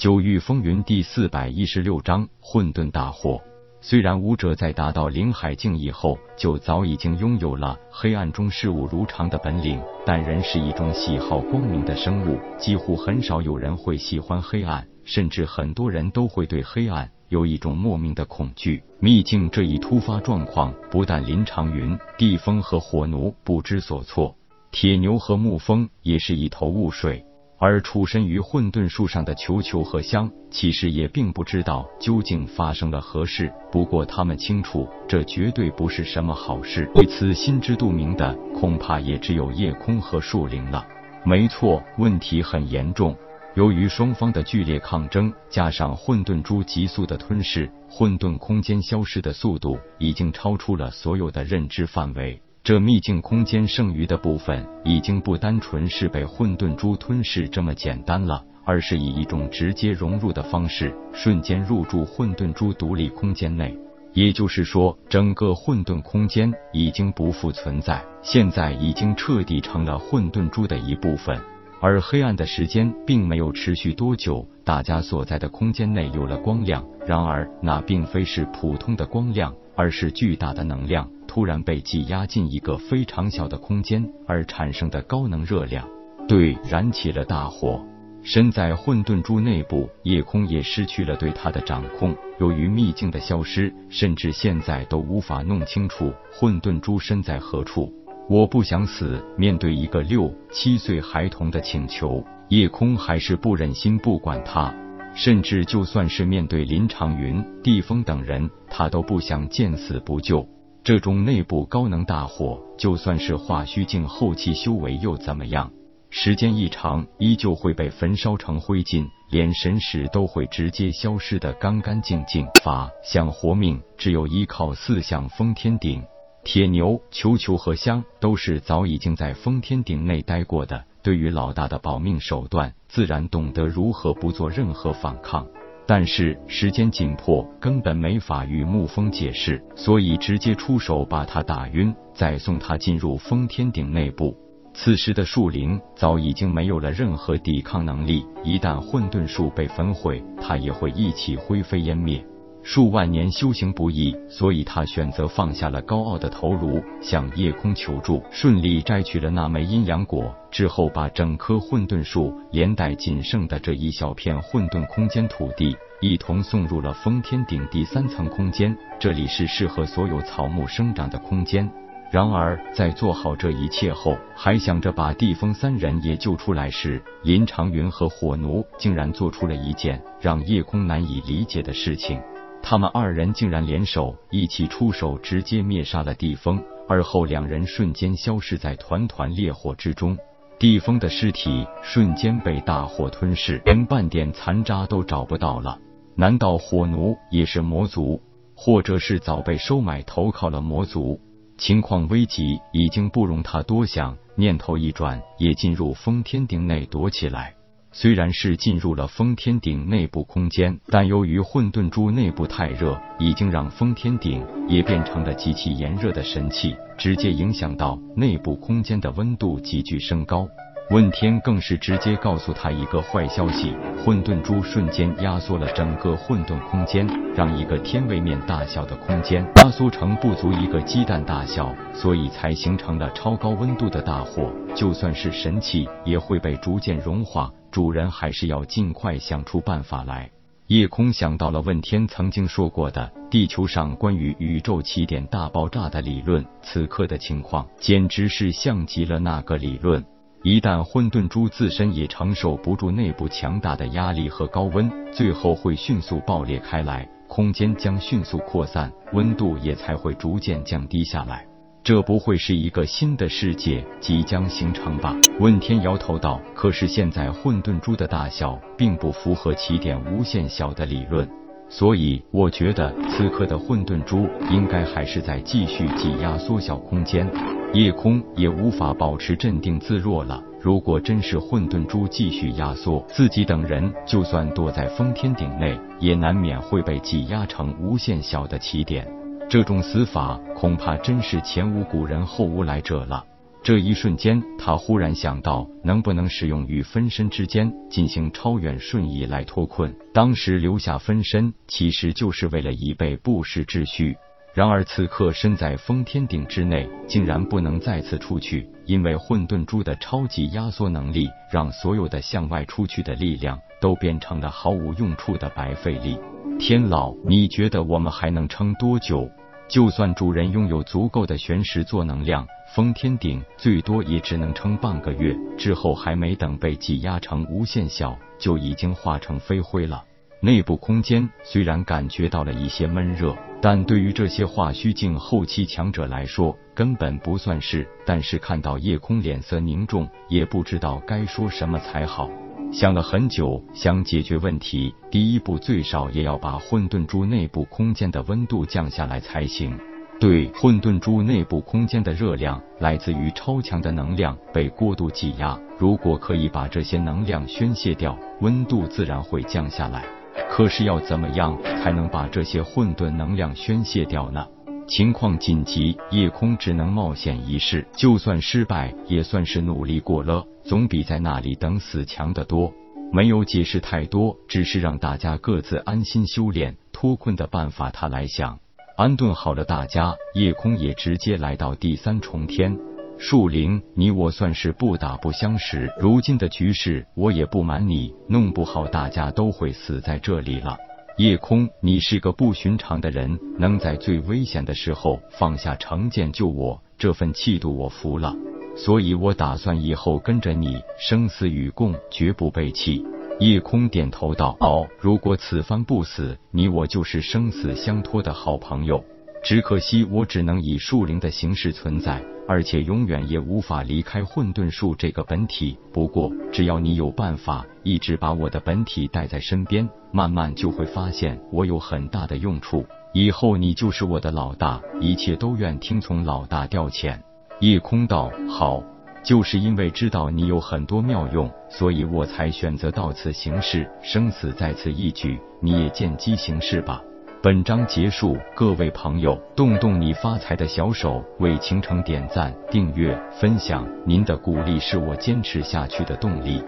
九域风云第四百一十六章混沌大火。虽然武者在达到灵海境以后，就早已经拥有了黑暗中事物如常的本领，但人是一种喜好光明的生物，几乎很少有人会喜欢黑暗，甚至很多人都会对黑暗有一种莫名的恐惧。秘境这一突发状况，不但林长云、地风和火奴不知所措，铁牛和沐风也是一头雾水。而出身于混沌树上的球球和香，其实也并不知道究竟发生了何事。不过他们清楚，这绝对不是什么好事。对此心知肚明的，恐怕也只有夜空和树灵了。没错，问题很严重。由于双方的剧烈抗争，加上混沌珠急速的吞噬，混沌空间消失的速度已经超出了所有的认知范围。这秘境空间剩余的部分，已经不单纯是被混沌珠吞噬这么简单了，而是以一种直接融入的方式，瞬间入住混沌珠独立空间内。也就是说，整个混沌空间已经不复存在，现在已经彻底成了混沌珠的一部分。而黑暗的时间并没有持续多久，大家所在的空间内有了光亮，然而那并非是普通的光亮，而是巨大的能量。突然被挤压进一个非常小的空间而产生的高能热量，对，燃起了大火。身在混沌珠内部，夜空也失去了对它的掌控。由于秘境的消失，甚至现在都无法弄清楚混沌珠身在何处。我不想死。面对一个六七岁孩童的请求，夜空还是不忍心不管他。甚至就算是面对林长云、地风等人，他都不想见死不救。这种内部高能大火，就算是化虚境后期修为又怎么样？时间一长，依旧会被焚烧成灰烬，连神识都会直接消失的干干净净。法想活命，只有依靠四象封天顶。铁牛、球球和香都是早已经在封天顶内待过的，对于老大的保命手段，自然懂得如何不做任何反抗。但是时间紧迫，根本没法与沐风解释，所以直接出手把他打晕，再送他进入封天顶内部。此时的树灵早已经没有了任何抵抗能力，一旦混沌树被焚毁，他也会一起灰飞烟灭。数万年修行不易，所以他选择放下了高傲的头颅，向夜空求助，顺利摘取了那枚阴阳果之后，把整棵混沌树连带仅剩的这一小片混沌空间土地一同送入了封天顶第三层空间。这里是适合所有草木生长的空间。然而，在做好这一切后，还想着把地风三人也救出来时，林长云和火奴竟然做出了一件让夜空难以理解的事情。他们二人竟然联手一起出手，直接灭杀了地风，而后两人瞬间消失在团团烈火之中。地风的尸体瞬间被大火吞噬，连半点残渣都找不到了。难道火奴也是魔族，或者是早被收买投靠了魔族？情况危急，已经不容他多想。念头一转，也进入封天顶内躲起来。虽然是进入了封天鼎内部空间，但由于混沌珠内部太热，已经让封天鼎也变成了极其炎热的神器，直接影响到内部空间的温度急剧升高。问天更是直接告诉他一个坏消息：混沌珠瞬间压缩了整个混沌空间，让一个天位面大小的空间压缩成不足一个鸡蛋大小，所以才形成了超高温度的大火。就算是神器，也会被逐渐融化。主人还是要尽快想出办法来。夜空想到了问天曾经说过的地球上关于宇宙起点大爆炸的理论，此刻的情况简直是像极了那个理论。一旦混沌珠自身也承受不住内部强大的压力和高温，最后会迅速爆裂开来，空间将迅速扩散，温度也才会逐渐降低下来。这不会是一个新的世界即将形成吧？问天摇头道：“可是现在混沌珠的大小并不符合起点无限小的理论，所以我觉得此刻的混沌珠应该还是在继续挤压缩小空间。夜空也无法保持镇定自若了。如果真是混沌珠继续压缩，自己等人就算躲在封天顶内，也难免会被挤压成无限小的起点。”这种死法恐怕真是前无古人后无来者了。这一瞬间，他忽然想到，能不能使用与分身之间进行超远瞬移来脱困？当时留下分身，其实就是为了以备不时之需。然而此刻身在封天顶之内，竟然不能再次出去，因为混沌珠的超级压缩能力，让所有的向外出去的力量都变成了毫无用处的白费力。天老，你觉得我们还能撑多久？就算主人拥有足够的玄石做能量，封天顶最多也只能撑半个月，之后还没等被挤压成无限小，就已经化成飞灰了。内部空间虽然感觉到了一些闷热，但对于这些化虚境后期强者来说根本不算事。但是看到夜空脸色凝重，也不知道该说什么才好。想了很久，想解决问题，第一步最少也要把混沌珠内部空间的温度降下来才行。对，混沌珠内部空间的热量来自于超强的能量被过度挤压，如果可以把这些能量宣泄掉，温度自然会降下来。可是要怎么样才能把这些混沌能量宣泄掉呢？情况紧急，夜空只能冒险一试，就算失败，也算是努力过了，总比在那里等死强得多。没有解释太多，只是让大家各自安心修炼脱困的办法，他来想。安顿好了大家，夜空也直接来到第三重天。树灵，你我算是不打不相识，如今的局势，我也不瞒你，弄不好大家都会死在这里了。夜空，你是个不寻常的人，能在最危险的时候放下成见救我，这份气度我服了。所以我打算以后跟着你，生死与共，绝不背弃。夜空点头道：“哦，如果此番不死，你我就是生死相托的好朋友。只可惜我只能以树灵的形式存在。”而且永远也无法离开混沌树这个本体。不过，只要你有办法一直把我的本体带在身边，慢慢就会发现我有很大的用处。以后你就是我的老大，一切都愿听从老大调遣。夜空道好，就是因为知道你有很多妙用，所以我才选择到此行事，生死在此一举，你也见机行事吧。本章结束，各位朋友，动动你发财的小手，为倾城点赞、订阅、分享，您的鼓励是我坚持下去的动力。